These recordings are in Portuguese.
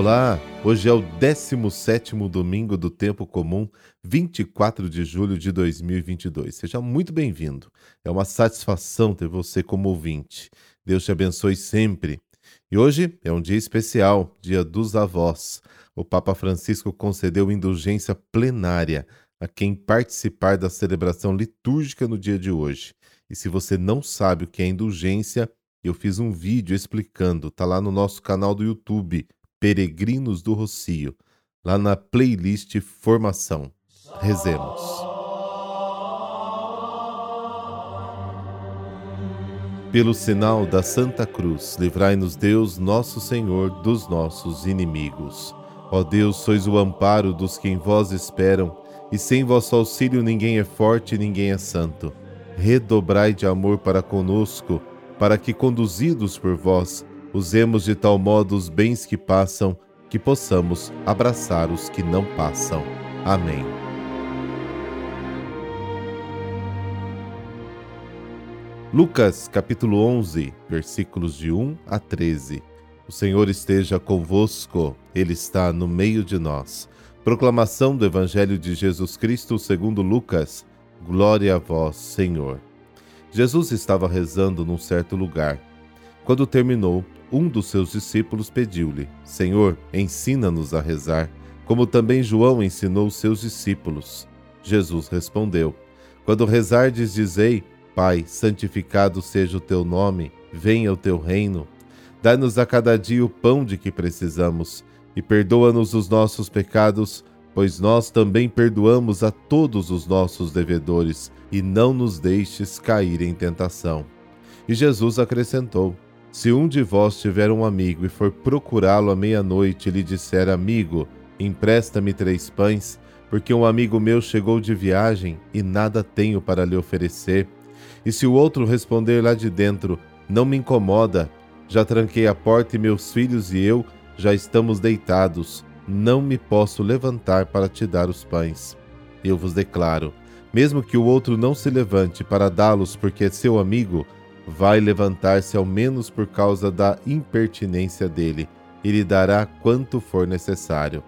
Olá, hoje é o 17º domingo do tempo comum, 24 de julho de 2022. Seja muito bem-vindo. É uma satisfação ter você como ouvinte. Deus te abençoe sempre. E hoje é um dia especial, Dia dos Avós. O Papa Francisco concedeu indulgência plenária a quem participar da celebração litúrgica no dia de hoje. E se você não sabe o que é indulgência, eu fiz um vídeo explicando, tá lá no nosso canal do YouTube, Peregrinos do Rocio, lá na playlist Formação. Rezemos. Pelo sinal da Santa Cruz, livrai-nos Deus, nosso Senhor, dos nossos inimigos. Ó Deus, sois o amparo dos que em vós esperam, e sem vosso auxílio ninguém é forte ninguém é santo. Redobrai de amor para conosco, para que, conduzidos por vós, Usemos de tal modo os bens que passam, que possamos abraçar os que não passam. Amém. Lucas capítulo 11, versículos de 1 a 13. O Senhor esteja convosco, Ele está no meio de nós. Proclamação do Evangelho de Jesus Cristo segundo Lucas. Glória a vós, Senhor. Jesus estava rezando num certo lugar. Quando terminou, um dos seus discípulos pediu-lhe: Senhor, ensina-nos a rezar, como também João ensinou seus discípulos. Jesus respondeu: Quando rezardes, dizei: Pai, santificado seja o teu nome, venha o teu reino. Dá-nos a cada dia o pão de que precisamos e perdoa-nos os nossos pecados, pois nós também perdoamos a todos os nossos devedores, e não nos deixes cair em tentação. E Jesus acrescentou: se um de vós tiver um amigo e for procurá-lo à meia-noite e lhe disser: Amigo, empresta-me três pães, porque um amigo meu chegou de viagem e nada tenho para lhe oferecer. E se o outro responder lá de dentro: Não me incomoda, já tranquei a porta e meus filhos e eu já estamos deitados, não me posso levantar para te dar os pães. Eu vos declaro: mesmo que o outro não se levante para dá-los porque é seu amigo, vai levantar-se ao menos por causa da impertinência dele, e lhe dará quanto for necessário.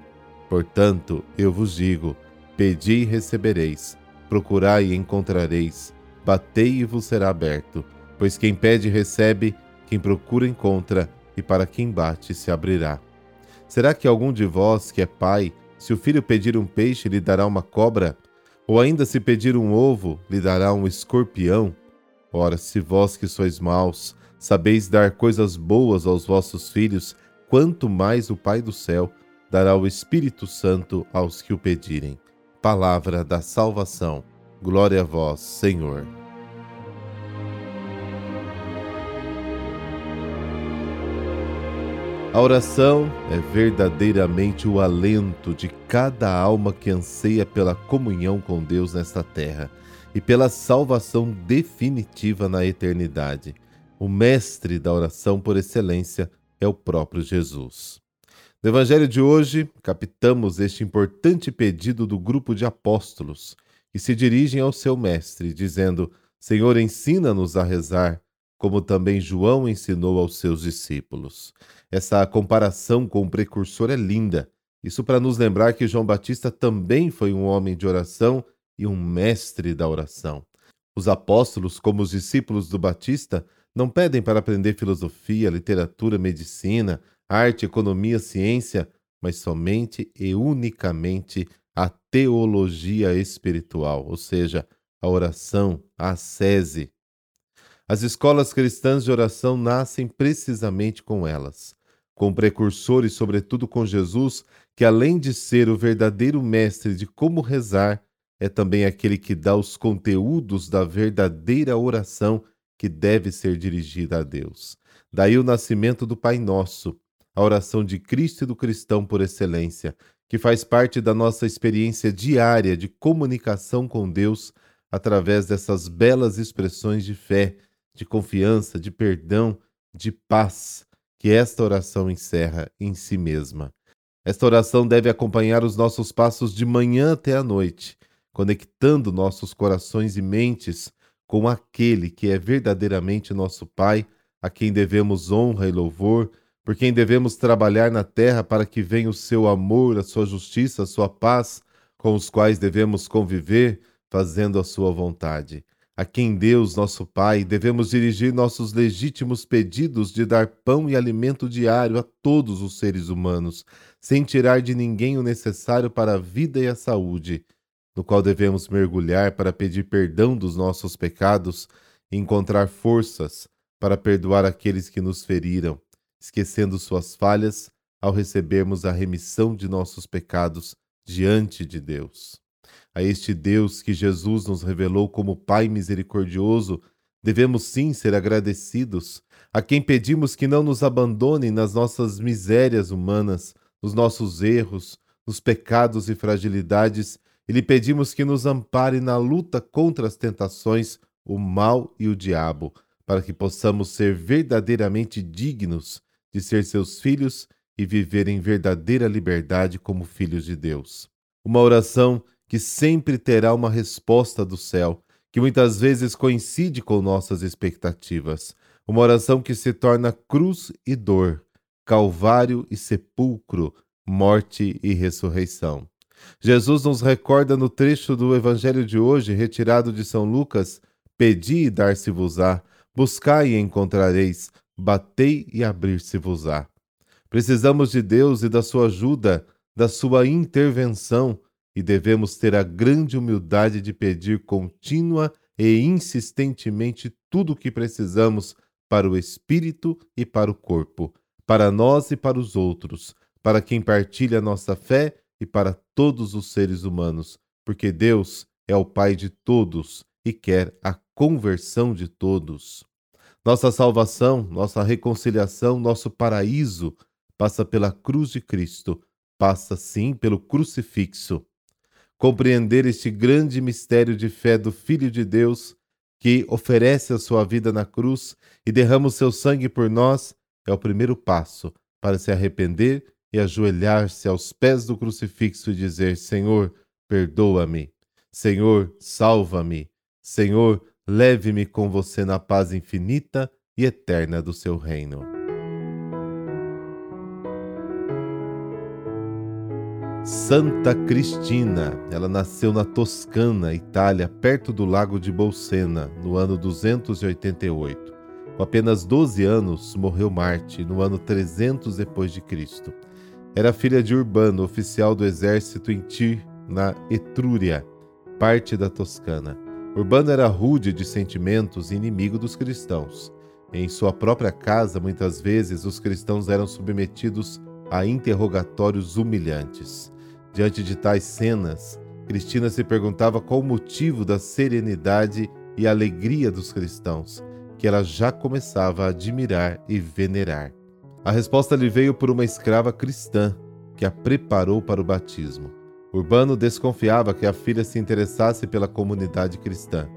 Portanto, eu vos digo: pedi e recebereis, procurai e encontrareis, batei e vos será aberto. Pois quem pede recebe, quem procura encontra, e para quem bate se abrirá. Será que algum de vós que é pai, se o filho pedir um peixe, lhe dará uma cobra? Ou ainda se pedir um ovo, lhe dará um escorpião? Ora, se vós que sois maus, sabeis dar coisas boas aos vossos filhos, quanto mais o Pai do céu dará o Espírito Santo aos que o pedirem. Palavra da salvação. Glória a vós, Senhor. A oração é verdadeiramente o alento de cada alma que anseia pela comunhão com Deus nesta terra e pela salvação definitiva na eternidade. O mestre da oração por excelência é o próprio Jesus. No Evangelho de hoje, captamos este importante pedido do grupo de apóstolos, que se dirigem ao seu mestre, dizendo: Senhor, ensina-nos a rezar, como também João ensinou aos seus discípulos. Essa comparação com o precursor é linda. Isso para nos lembrar que João Batista também foi um homem de oração e um mestre da oração. Os apóstolos, como os discípulos do Batista, não pedem para aprender filosofia, literatura, medicina, arte, economia, ciência, mas somente e unicamente a teologia espiritual, ou seja, a oração, a ascese. As escolas cristãs de oração nascem precisamente com elas, com precursores, sobretudo com Jesus, que além de ser o verdadeiro mestre de como rezar, é também aquele que dá os conteúdos da verdadeira oração que deve ser dirigida a Deus. Daí o nascimento do Pai Nosso, a oração de Cristo e do cristão por excelência, que faz parte da nossa experiência diária de comunicação com Deus através dessas belas expressões de fé, de confiança, de perdão, de paz que esta oração encerra em si mesma. Esta oração deve acompanhar os nossos passos de manhã até a noite conectando nossos corações e mentes com aquele que é verdadeiramente nosso Pai, a quem devemos honra e louvor, por quem devemos trabalhar na terra para que venha o seu amor, a sua justiça, a sua paz, com os quais devemos conviver, fazendo a sua vontade. A quem Deus, nosso Pai, devemos dirigir nossos legítimos pedidos de dar pão e alimento diário a todos os seres humanos, sem tirar de ninguém o necessário para a vida e a saúde, no qual devemos mergulhar para pedir perdão dos nossos pecados e encontrar forças para perdoar aqueles que nos feriram, esquecendo suas falhas ao recebermos a remissão de nossos pecados diante de Deus. A este Deus que Jesus nos revelou como Pai misericordioso, devemos sim ser agradecidos, a quem pedimos que não nos abandone nas nossas misérias humanas, nos nossos erros, nos pecados e fragilidades, e lhe pedimos que nos ampare na luta contra as tentações, o mal e o diabo, para que possamos ser verdadeiramente dignos de ser seus filhos e viver em verdadeira liberdade como filhos de Deus. Uma oração que sempre terá uma resposta do céu, que muitas vezes coincide com nossas expectativas. Uma oração que se torna cruz e dor, calvário e sepulcro, morte e ressurreição. Jesus nos recorda no trecho do Evangelho de hoje, retirado de São Lucas: Pedi e dar-se-vos-á, Buscai e encontrareis, batei e abrir-se-vos-á. Precisamos de Deus e da sua ajuda, da sua intervenção, e devemos ter a grande humildade de pedir contínua e insistentemente tudo o que precisamos para o espírito e para o corpo, para nós e para os outros, para quem partilha nossa fé e para todos os seres humanos, porque Deus é o Pai de todos e quer a conversão de todos. Nossa salvação, nossa reconciliação, nosso paraíso passa pela cruz de Cristo, passa sim pelo crucifixo. Compreender este grande mistério de fé do Filho de Deus, que oferece a sua vida na cruz e derrama o seu sangue por nós, é o primeiro passo para se arrepender e ajoelhar-se aos pés do crucifixo e dizer: Senhor, perdoa-me. Senhor, salva-me. Senhor, leve-me com você na paz infinita e eterna do seu reino. Santa Cristina, ela nasceu na Toscana, Itália, perto do lago de Bolsena, no ano 288. Com apenas 12 anos, morreu Marte no ano 300 depois de Cristo. Era filha de Urbano, oficial do exército em Tir, na Etrúria, parte da Toscana. Urbano era rude de sentimentos e inimigo dos cristãos. Em sua própria casa, muitas vezes, os cristãos eram submetidos a interrogatórios humilhantes. Diante de tais cenas, Cristina se perguntava qual o motivo da serenidade e alegria dos cristãos, que ela já começava a admirar e venerar. A resposta lhe veio por uma escrava cristã que a preparou para o batismo. Urbano desconfiava que a filha se interessasse pela comunidade cristã.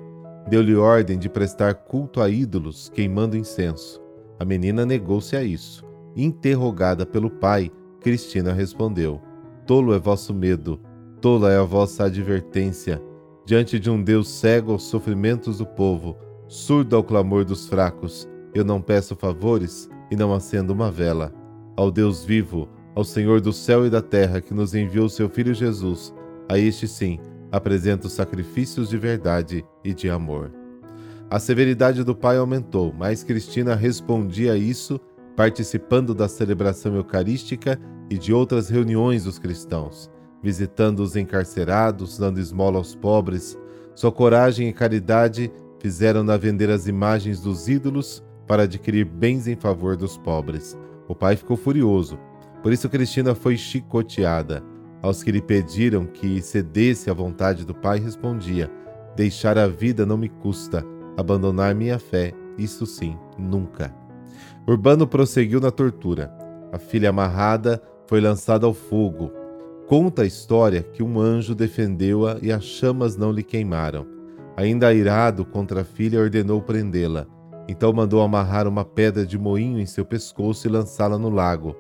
Deu-lhe ordem de prestar culto a ídolos, queimando incenso. A menina negou-se a isso. Interrogada pelo pai, Cristina respondeu: Tolo é vosso medo, tola é a vossa advertência. Diante de um Deus cego aos sofrimentos do povo, surdo ao clamor dos fracos, eu não peço favores e não acendo uma vela. Ao Deus vivo, ao Senhor do céu e da terra que nos enviou seu Filho Jesus, a este sim apresento sacrifícios de verdade e de amor. A severidade do pai aumentou, mas Cristina respondia a isso participando da celebração eucarística e de outras reuniões dos cristãos, visitando os encarcerados, dando esmola aos pobres. Sua coragem e caridade fizeram-na vender as imagens dos ídolos para adquirir bens em favor dos pobres. O pai ficou furioso por isso Cristina foi chicoteada. Aos que lhe pediram que cedesse à vontade do Pai, respondia: Deixar a vida não me custa, abandonar minha fé, isso sim, nunca. Urbano prosseguiu na tortura. A filha amarrada foi lançada ao fogo. Conta a história que um anjo defendeu-a e as chamas não lhe queimaram. Ainda irado contra a filha, ordenou prendê-la. Então mandou amarrar uma pedra de moinho em seu pescoço e lançá-la no lago.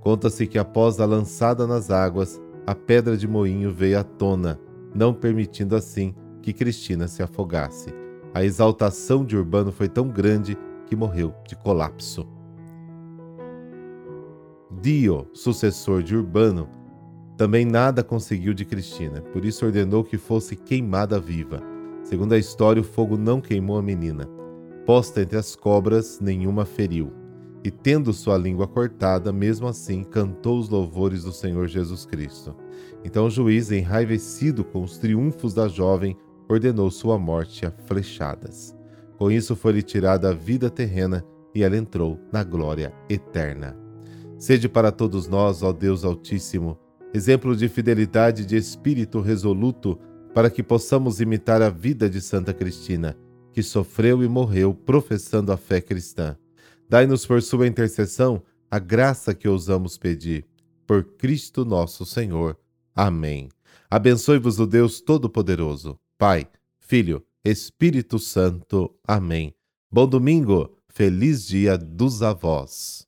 Conta-se que após a lançada nas águas, a pedra de moinho veio à tona, não permitindo assim que Cristina se afogasse. A exaltação de Urbano foi tão grande que morreu de colapso. Dio, sucessor de Urbano, também nada conseguiu de Cristina, por isso ordenou que fosse queimada viva. Segundo a história, o fogo não queimou a menina. Posta entre as cobras, nenhuma feriu. E tendo sua língua cortada, mesmo assim cantou os louvores do Senhor Jesus Cristo. Então o juiz, enraivecido com os triunfos da jovem, ordenou sua morte a flechadas. Com isso foi-lhe tirada a vida terrena e ela entrou na glória eterna. Sede para todos nós, ó Deus Altíssimo, exemplo de fidelidade de espírito resoluto, para que possamos imitar a vida de Santa Cristina, que sofreu e morreu professando a fé cristã. Dai-nos por sua intercessão a graça que ousamos pedir. Por Cristo nosso Senhor. Amém. Abençoe-vos o Deus Todo-Poderoso, Pai, Filho, Espírito Santo. Amém. Bom domingo, feliz dia dos avós.